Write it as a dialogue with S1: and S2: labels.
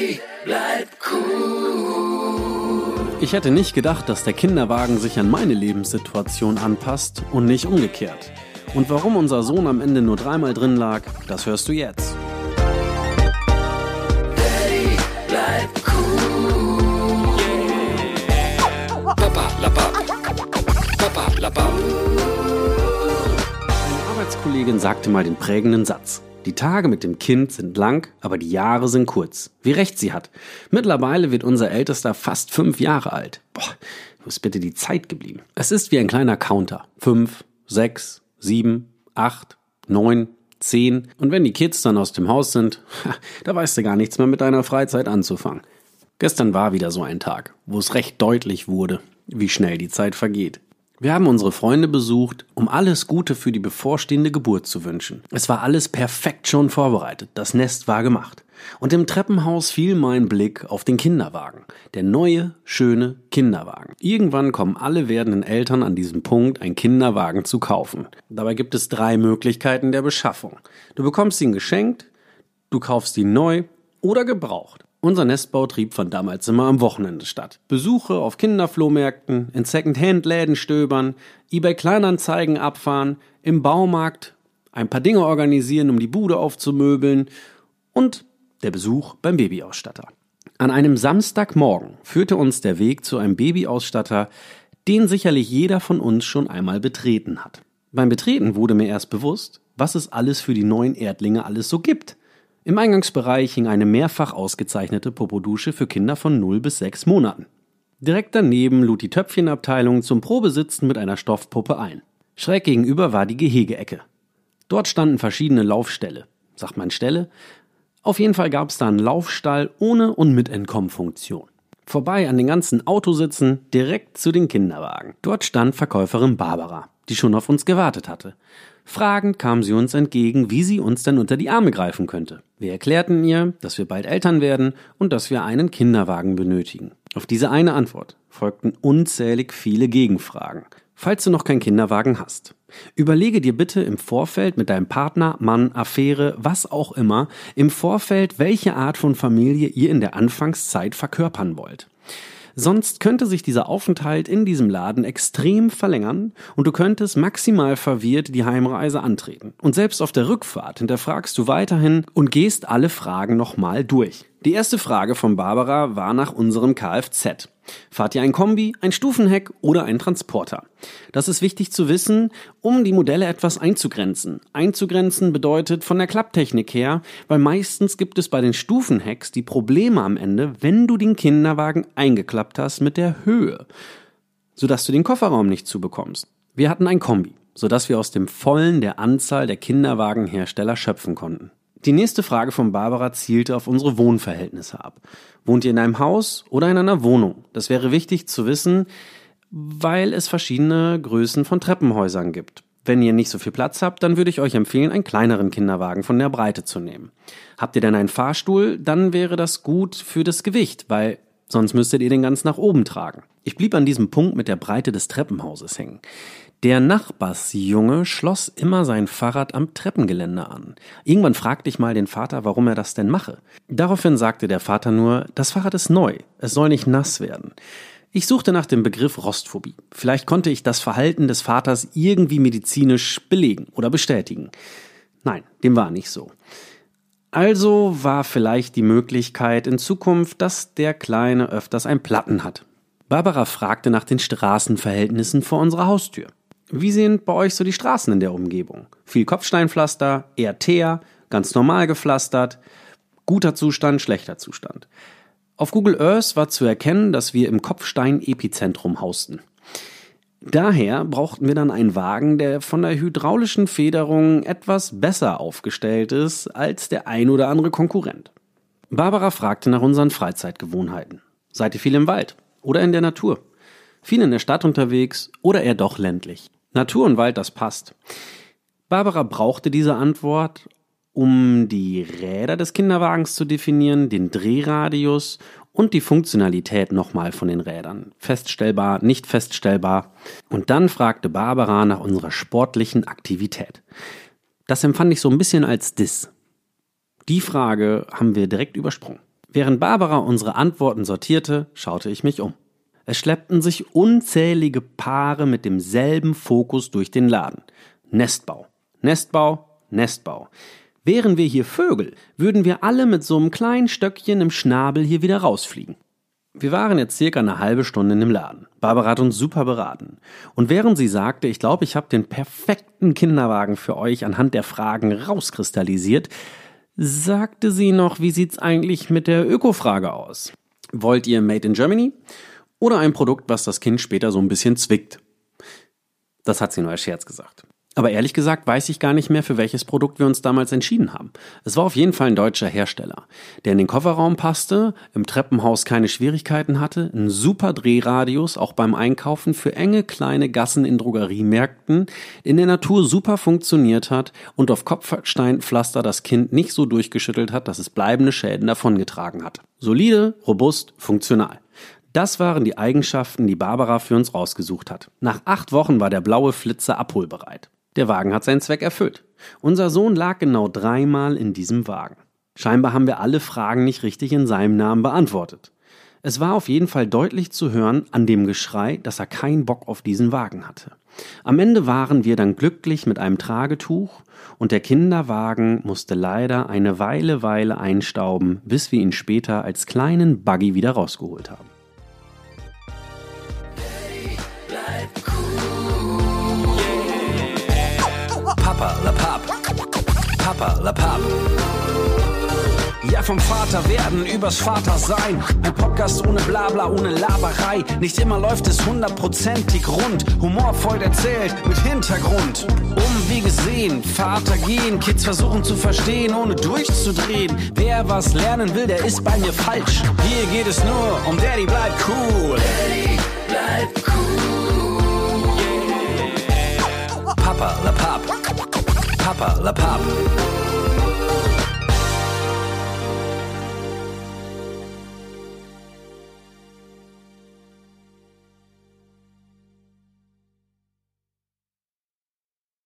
S1: Daddy, bleib cool.
S2: Ich hätte nicht gedacht, dass der Kinderwagen sich an meine Lebenssituation anpasst und nicht umgekehrt. Und warum unser Sohn am Ende nur dreimal drin lag, das hörst du jetzt.
S1: Daddy, bleib cool.
S3: Papa, lappa. Papa, lappa.
S2: Eine Arbeitskollegin sagte mal den prägenden Satz. Die Tage mit dem Kind sind lang, aber die Jahre sind kurz. Wie recht sie hat. Mittlerweile wird unser Ältester fast fünf Jahre alt. Boah, wo ist bitte die Zeit geblieben? Es ist wie ein kleiner Counter. Fünf, sechs, sieben, acht, neun, zehn. Und wenn die Kids dann aus dem Haus sind, da weißt du gar nichts mehr mit deiner Freizeit anzufangen. Gestern war wieder so ein Tag, wo es recht deutlich wurde, wie schnell die Zeit vergeht. Wir haben unsere Freunde besucht, um alles Gute für die bevorstehende Geburt zu wünschen. Es war alles perfekt schon vorbereitet, das Nest war gemacht. Und im Treppenhaus fiel mein Blick auf den Kinderwagen. Der neue, schöne Kinderwagen. Irgendwann kommen alle werdenden Eltern an diesem Punkt, einen Kinderwagen zu kaufen. Dabei gibt es drei Möglichkeiten der Beschaffung. Du bekommst ihn geschenkt, du kaufst ihn neu oder gebraucht. Unser Nestbautrieb fand damals immer am Wochenende statt. Besuche auf Kinderflohmärkten, in Second-Hand-Läden stöbern, eBay Kleinanzeigen abfahren, im Baumarkt ein paar Dinge organisieren, um die Bude aufzumöbeln und der Besuch beim Babyausstatter. An einem Samstagmorgen führte uns der Weg zu einem Babyausstatter, den sicherlich jeder von uns schon einmal betreten hat. Beim Betreten wurde mir erst bewusst, was es alles für die neuen Erdlinge alles so gibt. Im Eingangsbereich hing eine mehrfach ausgezeichnete Popodusche für Kinder von 0 bis 6 Monaten. Direkt daneben lud die Töpfchenabteilung zum Probesitzen mit einer Stoffpuppe ein. Schräg gegenüber war die Gehegeecke. Dort standen verschiedene Laufställe. Sagt man Ställe? Auf jeden Fall gab es da einen Laufstall ohne und mit Entkommfunktion. Vorbei an den ganzen Autositzen, direkt zu den Kinderwagen. Dort stand Verkäuferin Barbara, die schon auf uns gewartet hatte. Fragend kam sie uns entgegen, wie sie uns denn unter die Arme greifen könnte. Wir erklärten ihr, dass wir bald Eltern werden und dass wir einen Kinderwagen benötigen. Auf diese eine Antwort folgten unzählig viele Gegenfragen. Falls du noch keinen Kinderwagen hast, überlege dir bitte im Vorfeld mit deinem Partner, Mann, Affäre, was auch immer, im Vorfeld, welche Art von Familie ihr in der Anfangszeit verkörpern wollt. Sonst könnte sich dieser Aufenthalt in diesem Laden extrem verlängern und du könntest maximal verwirrt die Heimreise antreten. Und selbst auf der Rückfahrt hinterfragst du weiterhin und gehst alle Fragen nochmal durch. Die erste Frage von Barbara war nach unserem Kfz. Fahrt ihr ein Kombi, ein Stufenheck oder ein Transporter? Das ist wichtig zu wissen, um die Modelle etwas einzugrenzen. Einzugrenzen bedeutet von der Klapptechnik her, weil meistens gibt es bei den Stufenhecks die Probleme am Ende, wenn du den Kinderwagen eingeklappt hast mit der Höhe, sodass du den Kofferraum nicht zubekommst. Wir hatten ein Kombi, sodass wir aus dem Vollen der Anzahl der Kinderwagenhersteller schöpfen konnten. Die nächste Frage von Barbara zielte auf unsere Wohnverhältnisse ab. Wohnt ihr in einem Haus oder in einer Wohnung? Das wäre wichtig zu wissen, weil es verschiedene Größen von Treppenhäusern gibt. Wenn ihr nicht so viel Platz habt, dann würde ich euch empfehlen, einen kleineren Kinderwagen von der Breite zu nehmen. Habt ihr denn einen Fahrstuhl, dann wäre das gut für das Gewicht, weil sonst müsstet ihr den ganz nach oben tragen. Ich blieb an diesem Punkt mit der Breite des Treppenhauses hängen. Der Nachbarsjunge schloss immer sein Fahrrad am Treppengeländer an. Irgendwann fragte ich mal den Vater, warum er das denn mache. Daraufhin sagte der Vater nur, das Fahrrad ist neu, es soll nicht nass werden. Ich suchte nach dem Begriff Rostphobie. Vielleicht konnte ich das Verhalten des Vaters irgendwie medizinisch belegen oder bestätigen. Nein, dem war nicht so. Also war vielleicht die Möglichkeit in Zukunft, dass der Kleine öfters ein Platten hat. Barbara fragte nach den Straßenverhältnissen vor unserer Haustür. Wie sind bei euch so die Straßen in der Umgebung? Viel Kopfsteinpflaster, eher Teer, ganz normal gepflastert, guter Zustand, schlechter Zustand. Auf Google Earth war zu erkennen, dass wir im Kopfstein-Epizentrum hausten. Daher brauchten wir dann einen Wagen, der von der hydraulischen Federung etwas besser aufgestellt ist als der ein oder andere Konkurrent. Barbara fragte nach unseren Freizeitgewohnheiten. Seid ihr viel im Wald oder in der Natur? Viel in der Stadt unterwegs oder eher doch ländlich? Natur und Wald, das passt. Barbara brauchte diese Antwort, um die Räder des Kinderwagens zu definieren, den Drehradius und die Funktionalität nochmal von den Rädern. Feststellbar, nicht feststellbar. Und dann fragte Barbara nach unserer sportlichen Aktivität. Das empfand ich so ein bisschen als Diss. Die Frage haben wir direkt übersprungen. Während Barbara unsere Antworten sortierte, schaute ich mich um. Es schleppten sich unzählige Paare mit demselben Fokus durch den Laden. Nestbau, Nestbau, Nestbau. Wären wir hier Vögel, würden wir alle mit so einem kleinen Stöckchen im Schnabel hier wieder rausfliegen. Wir waren jetzt circa eine halbe Stunde in dem Laden. Barbara hat uns super beraten. Und während sie sagte, ich glaube, ich habe den perfekten Kinderwagen für euch anhand der Fragen rauskristallisiert, sagte sie noch, wie sieht's eigentlich mit der Öko-Frage aus? Wollt ihr Made in Germany? Oder ein Produkt, was das Kind später so ein bisschen zwickt? Das hat sie nur als Scherz gesagt. Aber ehrlich gesagt weiß ich gar nicht mehr, für welches Produkt wir uns damals entschieden haben. Es war auf jeden Fall ein deutscher Hersteller, der in den Kofferraum passte, im Treppenhaus keine Schwierigkeiten hatte, einen super Drehradius auch beim Einkaufen für enge kleine Gassen in Drogeriemärkten, in der Natur super funktioniert hat und auf Kopfsteinpflaster das Kind nicht so durchgeschüttelt hat, dass es bleibende Schäden davongetragen hat. Solide, robust, funktional. Das waren die Eigenschaften, die Barbara für uns rausgesucht hat. Nach acht Wochen war der blaue Flitzer abholbereit. Der Wagen hat seinen Zweck erfüllt. Unser Sohn lag genau dreimal in diesem Wagen. Scheinbar haben wir alle Fragen nicht richtig in seinem Namen beantwortet. Es war auf jeden Fall deutlich zu hören an dem Geschrei, dass er keinen Bock auf diesen Wagen hatte. Am Ende waren wir dann glücklich mit einem Tragetuch und der Kinderwagen musste leider eine Weile Weile einstauben, bis wir ihn später als kleinen Buggy wieder rausgeholt haben.
S3: Papa, la Pap. Ja, vom Vater werden übers Vater sein. Ein Podcast ohne Blabla, ohne Laberei. Nicht immer läuft es hundertprozentig rund. Humorvoll erzählt, mit Hintergrund. Um wie gesehen, Vater gehen, Kids versuchen zu verstehen, ohne durchzudrehen. Wer was lernen will, der ist bei mir falsch. Hier geht es nur um Daddy bleibt cool.
S1: Bleib cool.
S3: Papa, la Pap. Papa, La Pop.